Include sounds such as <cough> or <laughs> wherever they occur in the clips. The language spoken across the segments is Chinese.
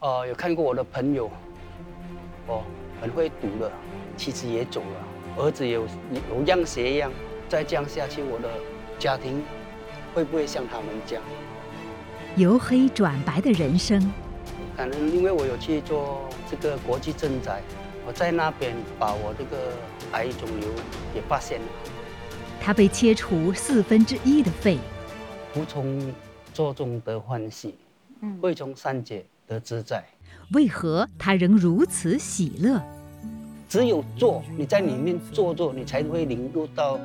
呃，有看过我的朋友，哦，很会赌的，妻子也走了，儿子也有有样学样，再这样下去，我的家庭会不会像他们这样？由黑转白的人生，可能因为我有去做这个国际赈灾，我在那边把我这个癌肿瘤也发现了。他被切除四分之一的肺。无从做中得欢喜，未从三解得自在。为何他仍如此喜乐？只有做，你在里面做做，你才会领悟到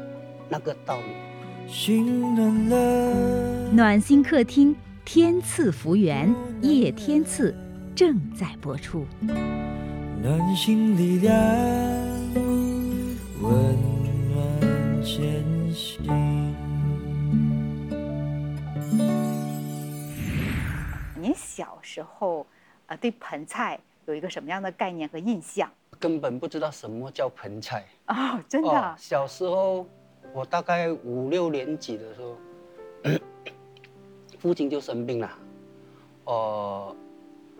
那个道理。心暖了。暖心客厅，天赐福缘，叶天赐正在播出。暖心力量，温暖前行。小时候，呃，对盆菜有一个什么样的概念和印象？根本不知道什么叫盆菜哦，真的。哦，小时候，我大概五六年级的时候，<coughs> 父亲就生病了，呃，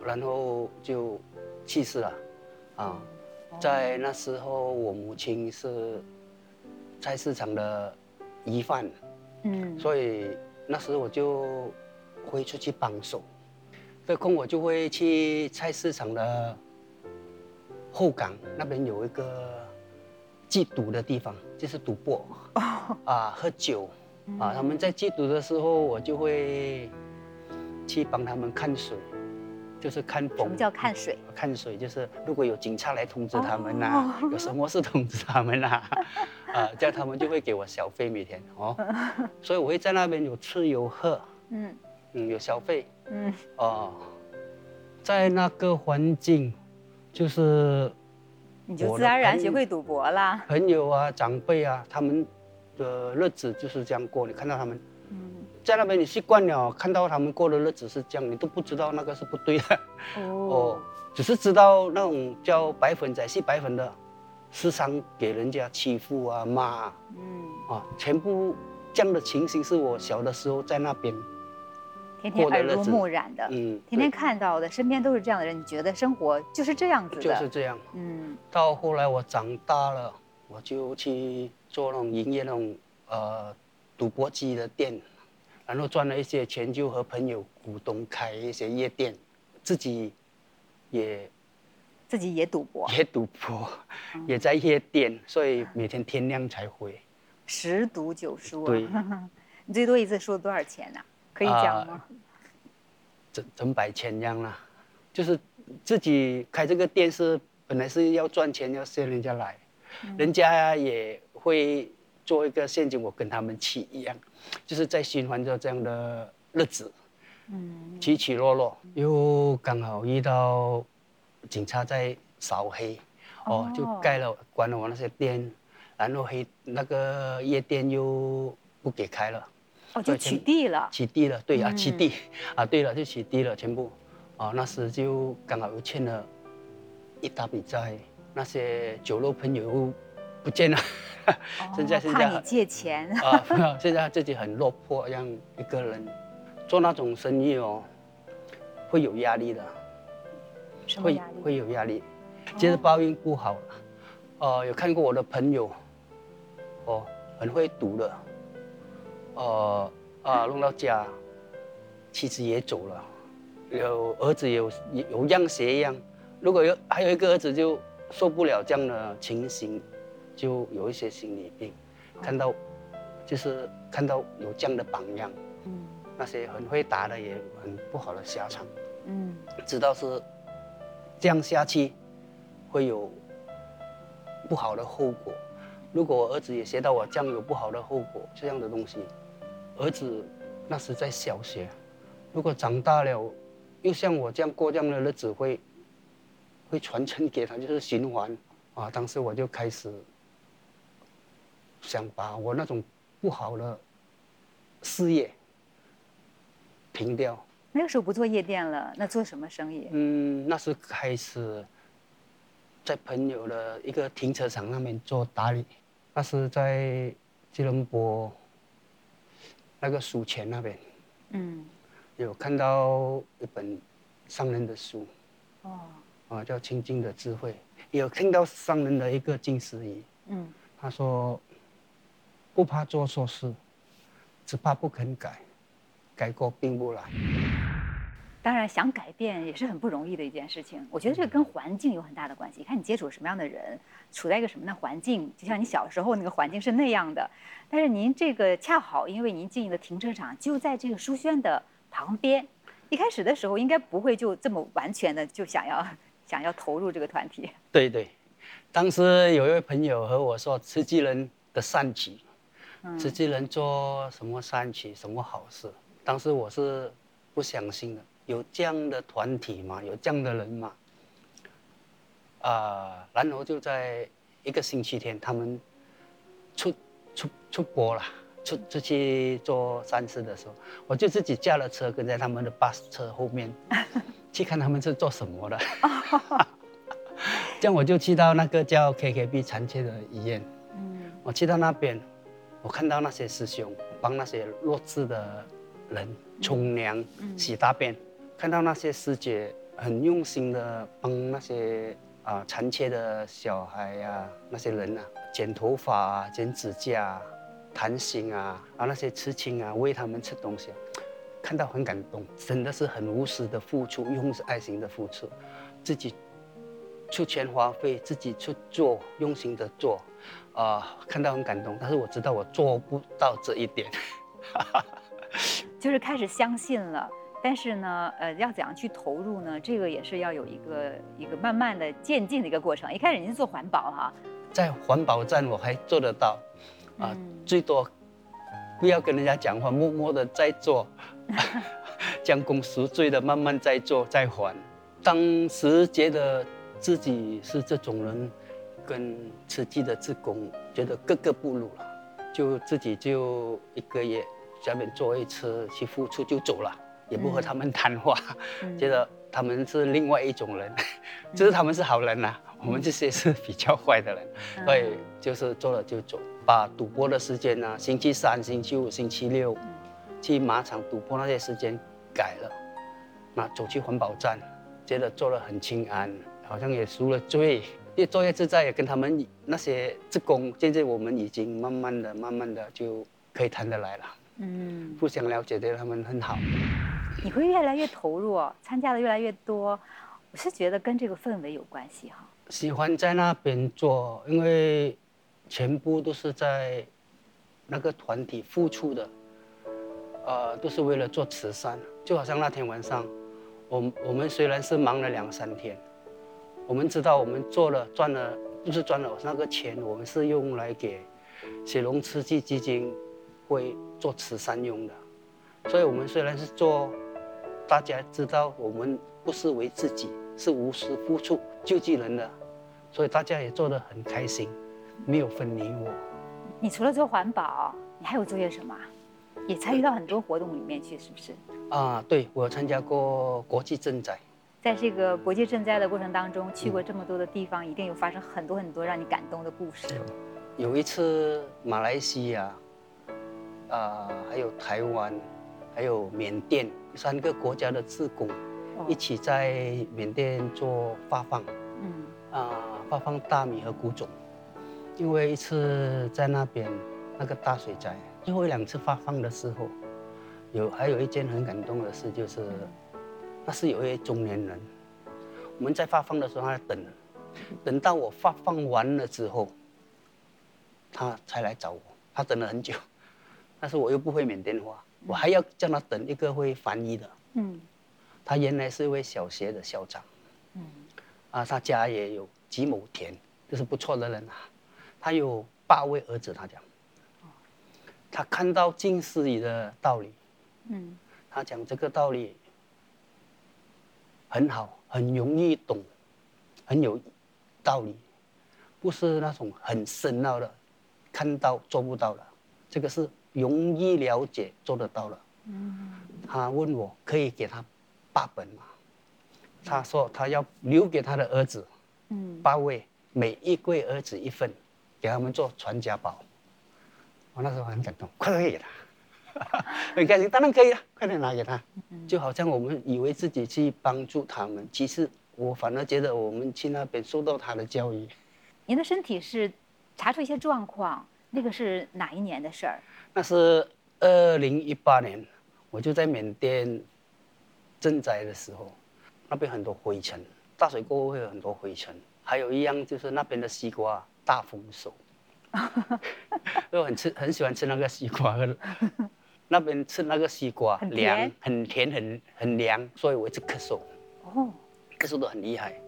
然后就去世了，啊，在那时候我母亲是菜市场的疑犯，嗯，所以那时我就会出去帮手。有空我就会去菜市场的后港那边有一个戒赌的地方，就是赌博啊，喝酒啊。他们在戒赌的时候，我就会去帮他们看水，就是看风。什么叫看水？看水就是如果有警察来通知他们呐、啊，有什么事通知他们呐、<laughs> 啊，啊，这样他们就会给我小费每天哦。<laughs> 所以我会在那边有吃有喝，嗯嗯，有小费。嗯哦，在那个环境，就是你就自然而然学会赌博啦。朋友啊，长辈啊，他们的日子就是这样过。你看到他们，在那边你习惯了，看到他们过的日子是这样，你都不知道那个是不对的。哦，<laughs> 哦，只是知道那种叫白粉仔戏白粉的，时常给人家欺负啊骂。嗯，啊，全部这样的情形是我小的时候在那边。天天耳濡目染的，嗯，天天看到的，身边都是这样的人，你觉得生活就是这样子的？就是这样，嗯。到后来我长大了，我就去做那种营业那种呃赌博机的店，然后赚了一些钱，就和朋友股东开一些夜店，自己也自己也赌博，<laughs> 也赌博，嗯、也在夜店，所以每天天亮才回。十赌九输啊！对，<laughs> 你最多一次输了多少钱呢、啊？可以讲吗？整整百千这样啦，就是自己开这个店是本来是要赚钱，要吸人家来，嗯、人家也会做一个陷阱，我跟他们去一样，就是在循环着这样的日子，嗯，起起落落，又刚好遇到警察在扫黑，哦，哦，就盖了关了我那些店，然后黑那个夜店又不给开了。哦，就取缔了，取缔了，对啊，取缔，啊，对了，就取缔了，全部，啊，那时就刚好又欠了一大笔债，那些酒肉朋友不见了，<laughs> 现在现在怕你借钱。啊，<laughs> 现在自己很落魄，让一个人做那种生意哦，会有压力的，会会有压力，其实报应不好了，哦，有看过我的朋友，哦，很会赌的。呃啊，弄到家，妻子也走了，有儿子也有有样学样。如果有还有一个儿子就受不了这样的情形，就有一些心理病。看到，就是看到有这样的榜样，嗯，那些很会打的也很不好的下场，嗯，知道是这样下去会有不好的后果。如果我儿子也学到我这样有不好的后果，这样的东西。儿子那时在小学，如果长大了，又像我这样过这样的日子会，会会传承给他，就是循环啊。当时我就开始想把我那种不好的事业停掉。那个时候不做夜店了，那做什么生意？嗯，那时开始在朋友的一个停车场那边做打理，那是在吉隆坡。那个书前那边，嗯，有看到一本商人的书，哦，啊，叫清净的智慧。有听到商人的一个静思语，嗯，他说，不怕做错事，只怕不肯改，改过并不难。当然，想改变也是很不容易的一件事情。我觉得这个跟环境有很大的关系。你看你接触什么样的人，处在一个什么样的环境，就像你小时候那个环境是那样的。但是您这个恰好，因为您经营的停车场就在这个书轩的旁边，一开始的时候应该不会就这么完全的就想要想要投入这个团体。<laughs> 对对，当时有一位朋友和我说，慈济人的善举，慈济人做什么善举，什么好事。当时我是不相信的。有这样的团体吗？有这样的人吗？啊、呃，然后就在一个星期天，他们出出出国了，出出去做善事的时候，我就自己驾了车，跟在他们的巴士车后面，<laughs> 去看他们是做什么的。<laughs> 这样我就去到那个叫 KKB 残缺的医院，嗯，我去到那边，我看到那些师兄帮那些弱智的人冲凉、洗大便。看到那些师姐很用心的帮那些啊残缺的小孩呀、啊，那些人啊剪头发啊、剪指甲、啊、弹琴啊，啊那些刺青啊，喂他们吃东西，看到很感动，真的是很无私的付出，用爱心的付出，自己出钱花费，自己去做，用心的做，啊，看到很感动。但是我知道我做不到这一点，<laughs> 就是开始相信了。但是呢，呃，要怎样去投入呢？这个也是要有一个一个慢慢的渐进的一个过程。一开始您是做环保哈，在环保站我还做得到，啊、呃，最多不要跟人家讲话，默默的在做，<laughs> 将功赎罪的慢慢在做在还。当时觉得自己是这种人，跟慈济的职工觉得格格不入了，就自己就一个月下面做一次去付出就走了。也不和他们谈话，嗯、觉得他们是另外一种人，<laughs> 就、嗯、是他们是好人呐、我们这些是比较坏的人，嗯、所以就是做了就走，把赌博的时间呢、啊，星期三、星期五、星期六，去马场赌博那些时间改了，那走去环保站，觉得做了很清安，好像也赎了罪，越做越自在，也跟他们那些职工，现在我们已经慢慢的、慢慢的就可以谈得来了，嗯，互相了解，对他们很好。你会越来越投入，参加的越来越多，我是觉得跟这个氛围有关系哈。喜欢在那边做，因为全部都是在那个团体付出的，呃，都是为了做慈善。就好像那天晚上，我我们虽然是忙了两三天，我们知道我们做了赚了，不是赚了那个钱，我们是用来给雪龙慈济基金会做慈善用的，所以我们虽然是做。大家知道我们不是为自己，是无私付出救济人的，所以大家也做得很开心，没有分离我。你除了做环保，你还有做些什么？也参与到很多活动里面去，是不是？啊，对，我参加过国际赈灾。在这个国际赈灾的过程当中，去过这么多的地方，嗯、一定有发生很多很多让你感动的故事。有一次马来西亚，啊，还有台湾。还有缅甸三个国家的志工，一起在缅甸做发放，嗯，啊，发放大米和谷种。因为一次在那边那个大水灾，最后一两次发放的时候，有还有一件很感动的事，就是那是有一位中年人，我们在发放的时候他在等，等到我发放完了之后，他才来找我，他等了很久，但是我又不会缅甸话。我还要叫他等一个会翻译的。嗯，他原来是一位小学的校长。嗯，啊，他家也有几亩田，就是不错的人啊。他有八位儿子，他讲。他看到近思语的道理。嗯，他讲这个道理很好，很容易懂，很有道理，不是那种很深奥的，看到做不到的。这个是。容易了解，做得到了。嗯，他问我可以给他八本吗？他说他要留给他的儿子，嗯，八位，每一位儿子一份，给他们做传家宝。我那时候很感动，快点给他，<laughs> 很开心，当然可以了，快点拿给他。就好像我们以为自己去帮助他们，其实我反而觉得我们去那边受到他的教育。您的身体是查出一些状况，那个是哪一年的事儿？那是二零一八年，我就在缅甸赈灾的时候，那边很多灰尘，大水过后会有很多灰尘。还有一样就是那边的西瓜大丰收，<laughs> 我很吃很喜欢吃那个西瓜，那边吃那个西瓜很凉，很甜很很凉，所以我一直咳嗽，哦，咳嗽得很厉害，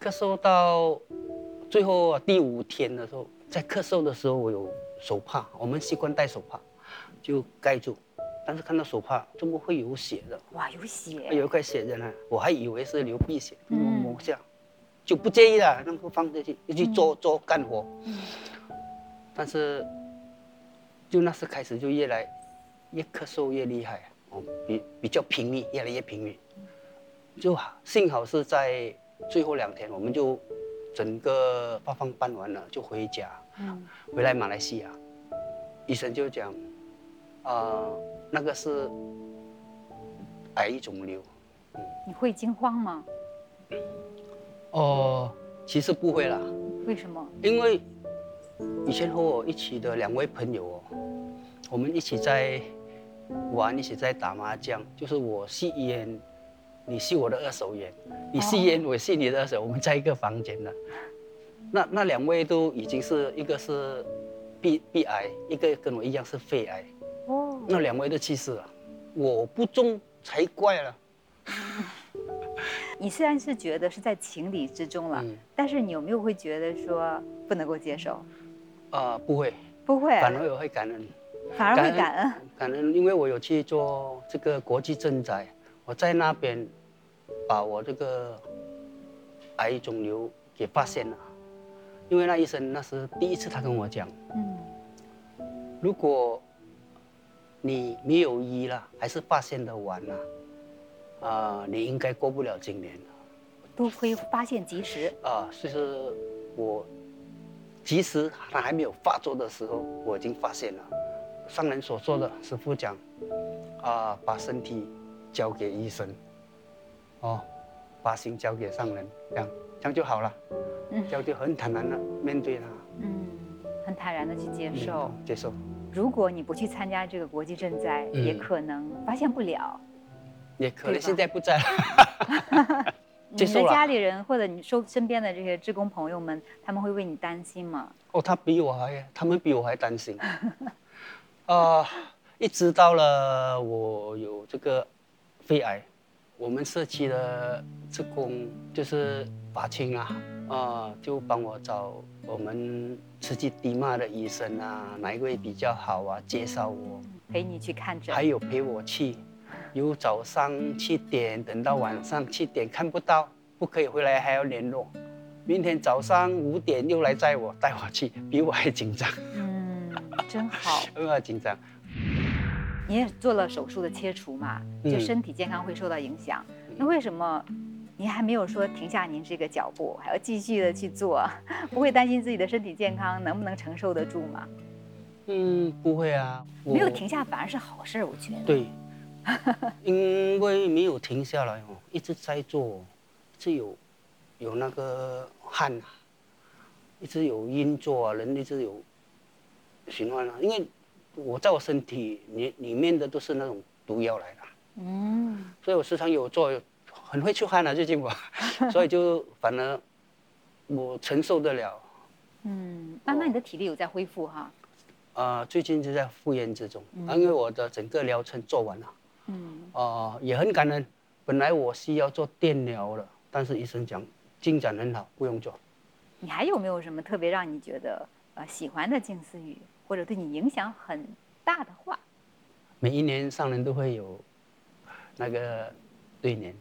咳嗽到最后第五天的时候，在咳嗽的时候我有手帕，我们习惯戴手帕，就盖住，但是看到手帕怎么会有血的？哇，有血，有一块血在那，我还以为是流鼻血，嗯摸摸下，就不介意了，那个放进去，就去做做干活。但是，就那时开始就越来越咳嗽越厉害，哦，比比较频密，越来越频密。就，幸好是在最后两天，我们就整个发放办完了，就回家，嗯，回来马来西亚，医生就讲，啊、那个是癌肿瘤。你会惊慌吗？哦，其实不会啦，为什么？因为以前和我一起的两位朋友哦，我们一起在玩，一起在打麻将，就是我吸烟，你吸我的二手烟，你吸烟，我吸你的二手，我们在一个房间的。那那两位都已经是一个是鼻鼻癌，一个跟我一样是肺癌，哦，那两位都去世了，我不中才怪了。<laughs> 你虽然是觉得是在情理之中了，嗯但是你有没有会觉得说不能够接受？啊、不会，不会，反而我会感恩。反而会感恩。感恩，因为我有去做这个国际赈灾，我在那边把我这个癌肿瘤给发现了。因为那医生那是第一次，他跟我讲，嗯，如果你没有医了，还是发现的晚了，啊、你应该过不了今年。都会发现及时。啊，所以说我及时他还没有发作的时候，我已经发现了。上人所说的，师傅讲，啊，把身体交给医生，哦，把心交给上人，这样这样就好了。嗯这样就很坦然的面对他，嗯，很坦然的去接受。嗯接受。如果你不去参加这个国际赈灾，嗯也可能发现不了。也可能现在不在 <laughs> 了，你的家。里人或者你周身边的这些职工朋友们，他们会为你担心吗？哦，他比我还，他们比我还担心。<laughs> 啊、一直到了我有这个肺癌，我们社区的职工就是法清啊，啊、就帮我找我们慈济地骂的医生啊，哪一位比较好啊，介绍我，陪你去看诊。还有陪我去，由早上七点等到晚上七点看不到，不可以回来还要联络，明天早上五点又来载我带我去，比我还紧张，嗯，真好。<laughs> 比我还紧张。你也做了手术的切除嘛，就嗯身体健康会受到影响。那为什么您还没有说停下您这个脚步，还要继续的去做？不会担心自己的身体健康能不能承受得住吗？嗯，不会啊，没有停下反而是好事，我觉得。对，<laughs> 因为没有停下来哦，一直在做，一直有有那个汗啊，一直有运作啊，人一直有循环啊。因为我在我身体里里面的都是那种毒药来的，嗯，所以我时常有做，很会出汗啊，最近我，<laughs> 所以就反而我承受得了。嗯，慢慢你的体力有在恢复哈。啊，最近就在复原之中，因为我的整个疗程做完了。嗯，啊、也很感恩。本来我是要做电疗的，但是医生讲进展很好，不用做。你还有没有什么特别让你觉得呃喜欢的近思语，或者对你影响很大的话？每一年上人都会有那个对联，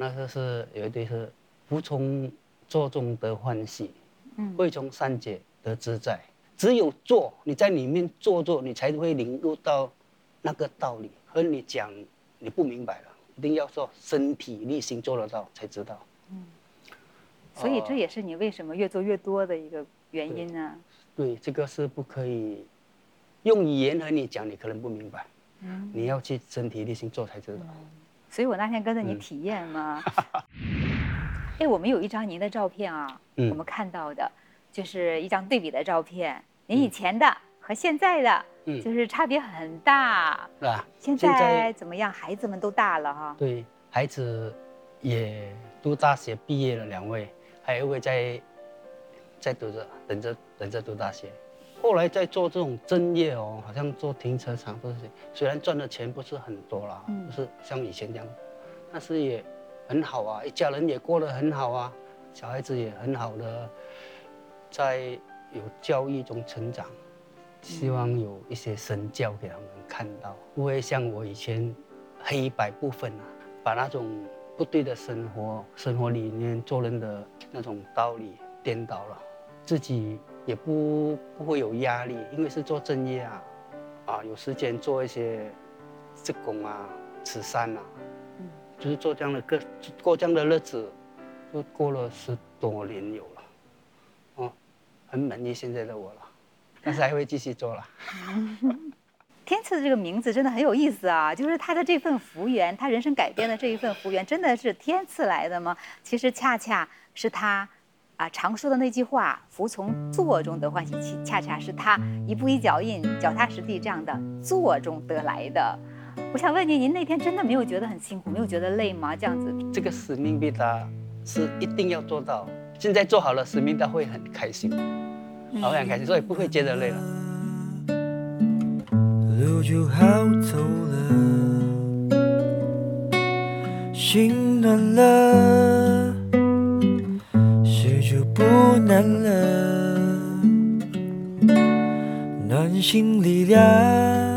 那个是有一对是服从做中得欢喜，嗯会从善解得自在。只有做，你在里面做做，你才会领悟到那个道理。和你讲你不明白了，一定要说身体力行做得到才知道。嗯所以这也是你为什么越做越多的一个原因呢？对，这个是不可以用语言和你讲，你可能不明白。嗯，你要去身体力行做才知道。所以我那天跟着你嗯体验嘛，<laughs> 哎，我们有一张您的照片啊，嗯我们看到的，就是一张对比的照片，您以前的和现在的，嗯就是差别很大。是吧？现在怎么样？孩子们都大了哈。对，孩子也读大学毕业了，两位，还有一位在在读着，等着等着读大学。后来在做这种正业哦，好像做停车场这些，虽然赚的钱不是很多啦，嗯。不是像以前这样，但是也很好啊，一家人也过得很好啊，小孩子也很好的，在有教育中成长，希望有一些身教给他们看到，不会像我以前黑白不分啊，把那种不对的生活、生活理念、做人的那种道理颠倒了，自己也不不会有压力，因为是做正业啊，啊，有时间做一些志工啊、慈善啊，嗯就是做这样的个过这样的日子，就过了十多年有了，哦，很满意现在的我了，但是还会继续做了。<laughs> 天赐这个名字真的很有意思啊！就是他的这份福缘，他人生改变的这一份福缘，真的是天赐来的吗？其实恰恰是他啊常说的那句话：“服从做中得欢喜。”其恰恰是他一步一脚印、脚踏实地这样的做中得来的。我想问您，您那天真的没有觉得很辛苦，没有觉得累吗？这样子，这个使命必达是一定要做到。现在做好了，使命达会很开心，啊，会很开心，所以不会觉得累了。路就好走了，心暖了，不难了，暖心力量。